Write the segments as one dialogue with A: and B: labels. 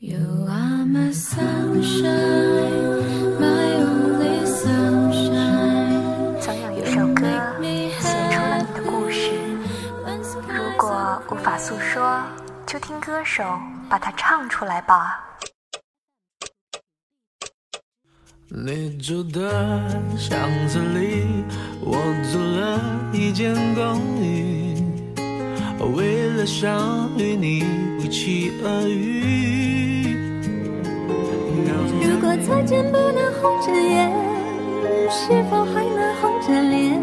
A: You are my sunshine, my only sunshine.
B: 总有一首歌写出了你的故事，如果无法诉说，就听歌手把它唱出来吧。
C: 你住的巷子里，我租了一间公寓，为了想与你不期而遇。
A: 再见不能红着眼，是否还能红着脸？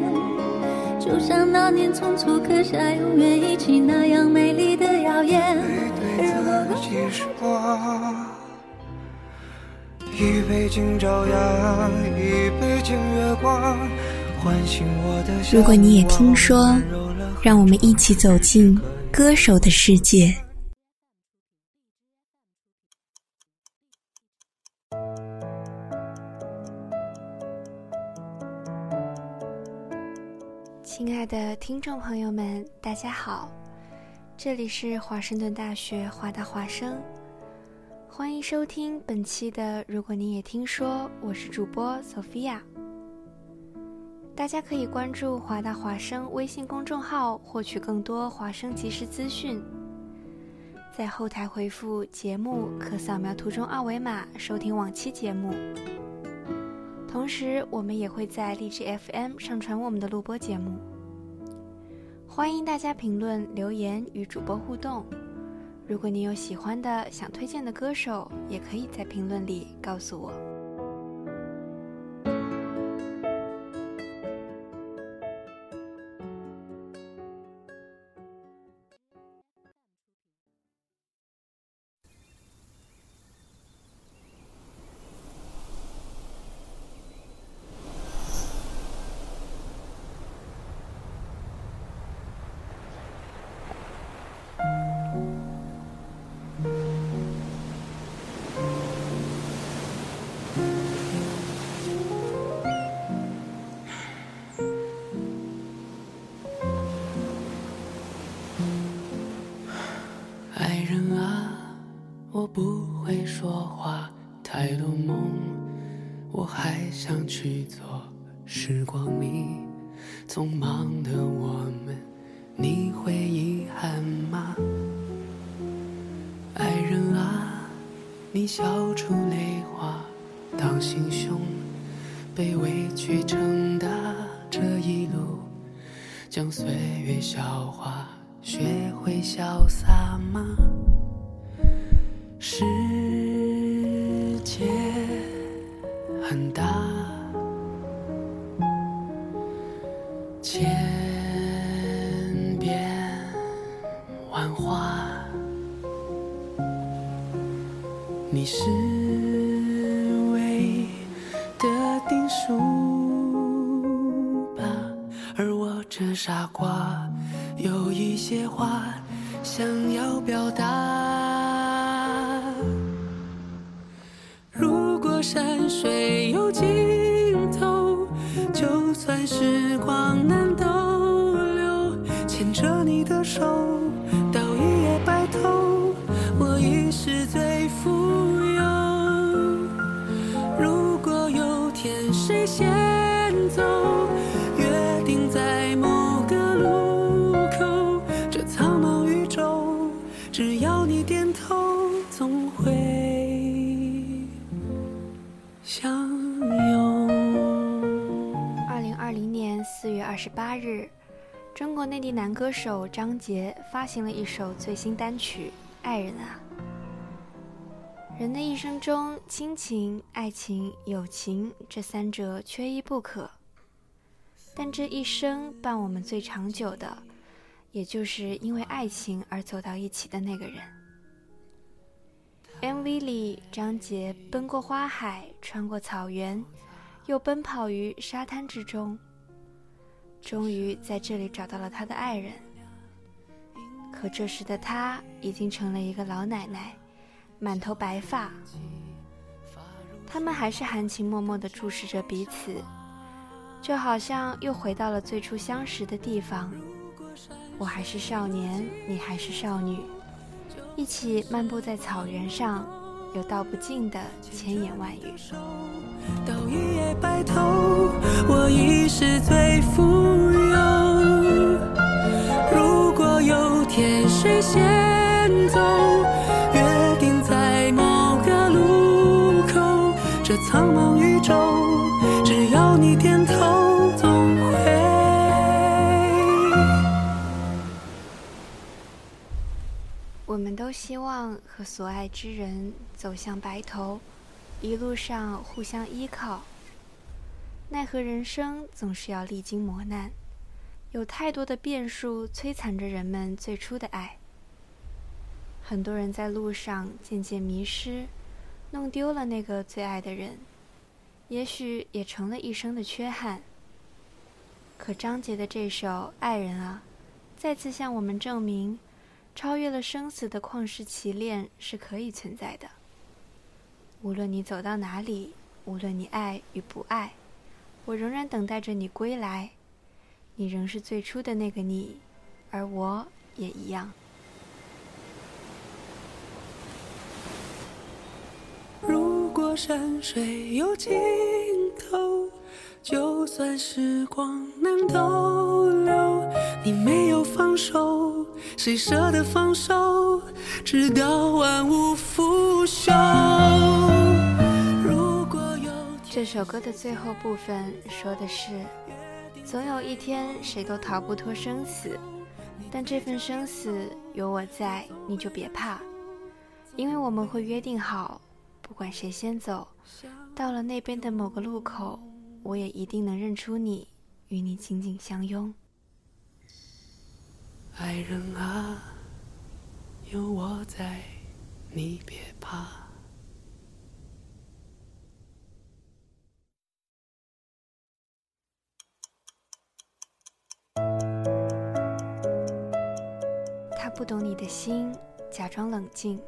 A: 就像那年匆促刻下永远一起那样美丽的谣言。
C: 如果时光，一杯敬朝阳，一杯敬月光，唤醒我的。
D: 如果你也听说，让我们一起走进歌手的世界。
E: 亲爱的听众朋友们，大家好，这里是华盛顿大学华大华生，欢迎收听本期的。如果你也听说，我是主播 Sophia。大家可以关注华大华生微信公众号，获取更多华生即时资讯。在后台回复“节目”，可扫描图中二维码收听往期节目。同时，我们也会在荔枝 FM 上传我们的录播节目。欢迎大家评论留言与主播互动。如果你有喜欢的、想推荐的歌手，也可以在评论里告诉我。
C: 啊我不会说话，太多梦，我还想去做。时光里匆忙的我们，你会遗憾吗？爱人啊，你笑出泪花，当心胸被委屈撑大，这一路将岁月消化，学会潇洒吗？只要你点头，总会。
E: 二十八日，中国内地男歌手张杰发行了一首最新单曲《爱人啊》。人的一生中，亲情、爱情、友情这三者缺一不可。但这一生伴我们最长久的，也就是因为爱情而走到一起的那个人。MV 里，张杰奔过花海，穿过草原，又奔跑于沙滩之中，终于在这里找到了他的爱人。可这时的他已经成了一个老奶奶，满头白发。他们还是含情脉脉地注视着彼此，就好像又回到了最初相识的地方。我还是少年，你还是少女。一起漫步在草原上，有道不尽的千言万语。
C: 到一夜白头，我已是最富有。如果有天谁先走，约定在某个路口，这苍茫宇宙，只要你点头，
E: 我们都希望和所爱之人走向白头，一路上互相依靠。奈何人生总是要历经磨难，有太多的变数摧残着人们最初的爱。很多人在路上渐渐迷失，弄丢了那个最爱的人，也许也成了一生的缺憾。可张杰的这首《爱人啊》，再次向我们证明。超越了生死的旷世奇恋是可以存在的。无论你走到哪里，无论你爱与不爱，我仍然等待着你归来。你仍是最初的那个你，而我也一样。
C: 如果山水有尽头，就算时光难逗留，你没有放手。谁舍得放手，直到万物腐朽？
E: 这首歌的最后部分说的是：总有一天，谁都逃不脱生死，但这份生死有我在，你就别怕，因为我们会约定好，不管谁先走，到了那边的某个路口，我也一定能认出你，与你紧紧相拥。
C: 爱人啊，有我在，你别怕。
E: 他不懂你的心，假装冷静。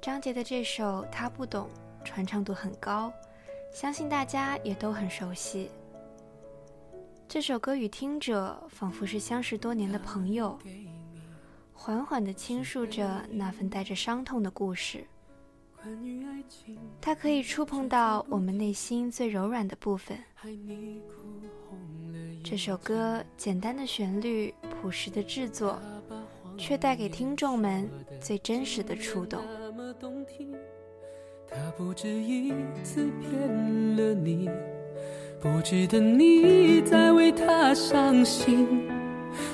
E: 张杰的这首《他不懂》传唱度很高，相信大家也都很熟悉。这首歌与听者仿佛是相识多年的朋友，缓缓地倾诉着那份带着伤痛的故事。它可以触碰到我们内心最柔软的部分。这首歌简单的旋律，朴实的制作，却带给听众们最真实的触动。
C: 他不止一次骗了你。不值得你再为他伤心，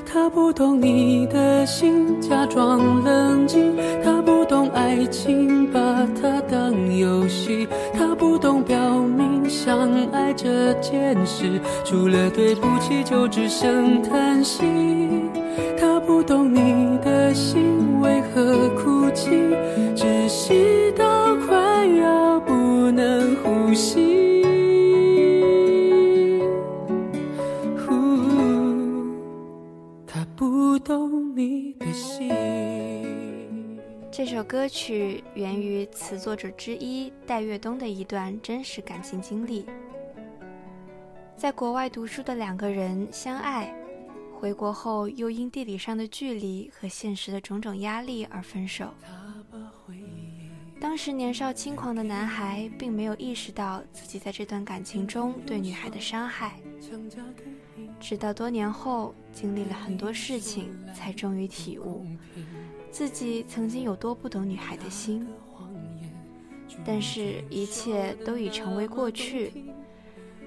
C: 他不懂你的心，假装冷静。他不懂爱情，把它当游戏。他不懂表明相爱这件事，除了对不起就只剩叹息。
E: 这首歌曲源于词作者之一戴月东的一段真实感情经历。在国外读书的两个人相爱，回国后又因地理上的距离和现实的种种压力而分手。当时年少轻狂的男孩并没有意识到自己在这段感情中对女孩的伤害，直到多年后经历了很多事情，才终于体悟。自己曾经有多不懂女孩的心，但是一切都已成为过去，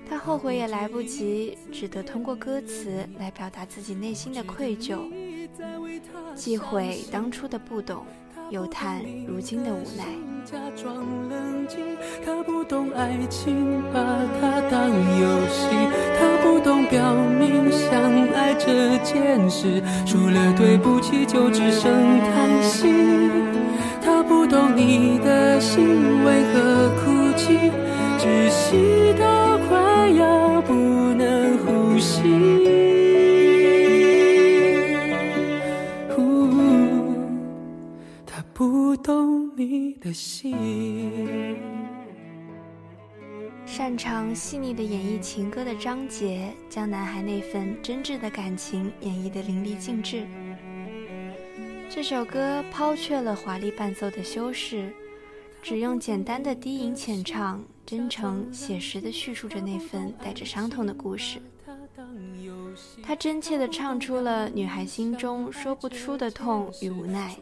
E: 他后悔也来不及，只得通过歌词来表达自己内心的愧疚，忌讳当初的不懂。又叹如今的无奈。
C: 假装冷静，他不懂爱情，把它当游戏。他不懂表明相爱这件事，除了对不起就只剩叹息。他不懂你你的心为何哭泣，窒息到快要不能呼吸。懂你的心。
E: 擅长细腻的演绎情歌的张杰，将男孩那份真挚的感情演绎得淋漓尽致。这首歌抛却了华丽伴奏的修饰，只用简单的低吟浅唱，真诚写实地叙述着那份带着伤痛的故事。他真切地唱出了女孩心中说不出的痛与无奈，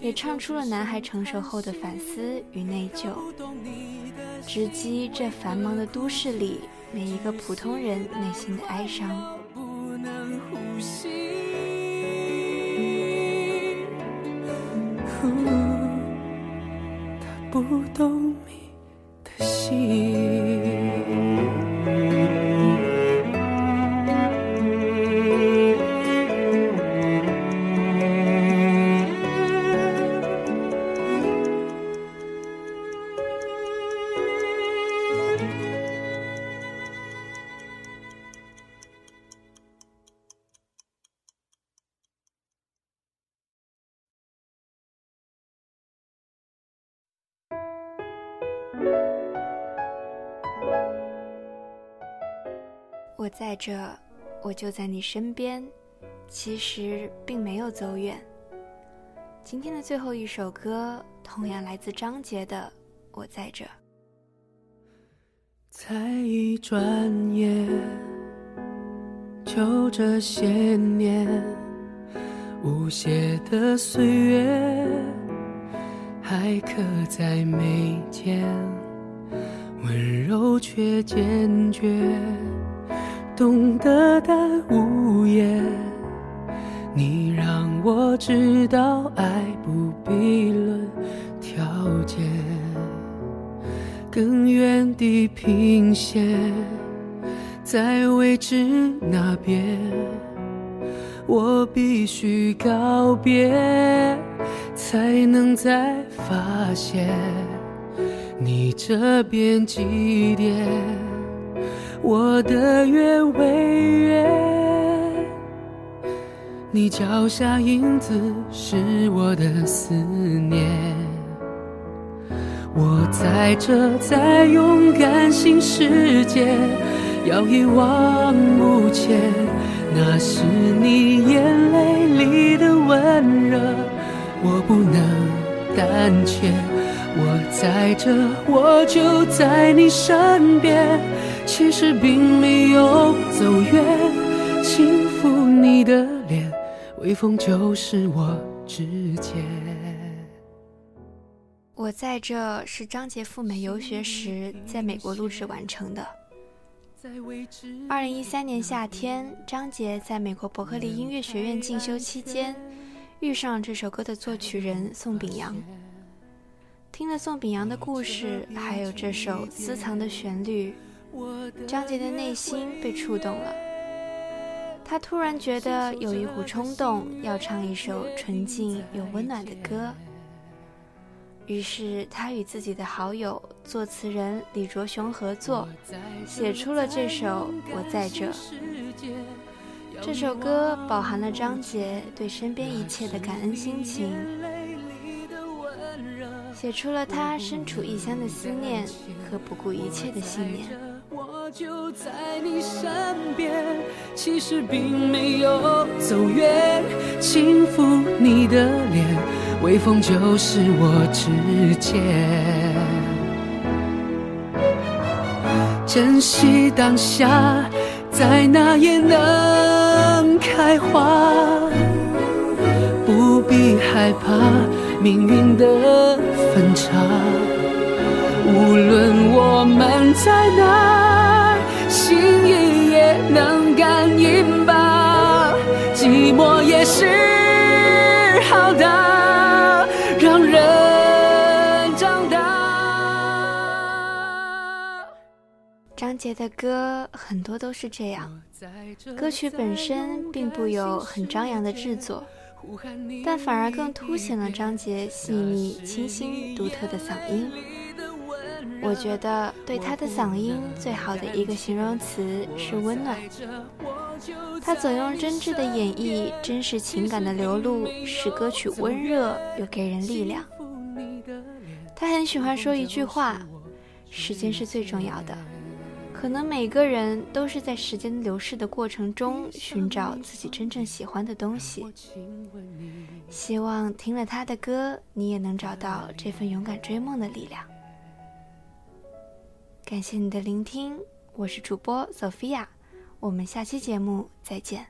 E: 也唱出了男孩成熟后的反思与内疚，直击这繁忙的都市里每一个普通人内心的哀伤。
C: 他不懂
E: 我在这，我就在你身边，其实并没有走远。今天的最后一首歌，同样来自张杰的《我在这》。
C: 才一转眼，就这些年，无邪的岁月，还刻在眉间，温柔却坚决。懂得的无言，你让我知道爱不必论条件。更远地平线，在未知那边，我必须告别，才能再发现你这边几点。我的月为圆，你脚下影子是我的思念。我在这，在勇敢新世界，要一往无前。那是你眼泪里的温热，我不能胆怯。我在这，我就在你身边。其实并没有走远，轻抚你的脸，微风就是我指尖。
E: 我在这是张杰赴美游学时在美国录制完成的。二零一三年夏天，张杰在美国伯克利音乐学院进修期间，遇上这首歌的作曲人宋秉洋。听了宋秉洋的故事，还有这首私藏的旋律。张杰的内心被触动了，他突然觉得有一股冲动要唱一首纯净又温暖的歌。于是他与自己的好友作词人李卓雄合作，写出了这首《我在这》。这首歌饱含了张杰对身边一切的感恩心情，写出了他身处异乡的思念和不顾一切的信念。
C: 就在你身边，其实并没有走远，轻抚你的脸，微风就是我指尖。珍惜当下，在哪也能开花，不必害怕命运的分岔，无论我们在哪。感应吧，寂寞也是好的，让人长大。
E: 张杰的歌很多都是这样，歌曲本身并不有很张扬的制作，但反而更凸显了张杰细腻、清新、独特的嗓音。我觉得对他的嗓音最好的一个形容词是温暖。他总用真挚的演绎真实情感的流露，使歌曲温热又给人力量。他很喜欢说一句话：“时间是最重要的。”可能每个人都是在时间流逝的过程中寻找自己真正喜欢的东西。希望听了他的歌，你也能找到这份勇敢追梦的力量。感谢你的聆听，我是主播索菲亚我们下期节目再见。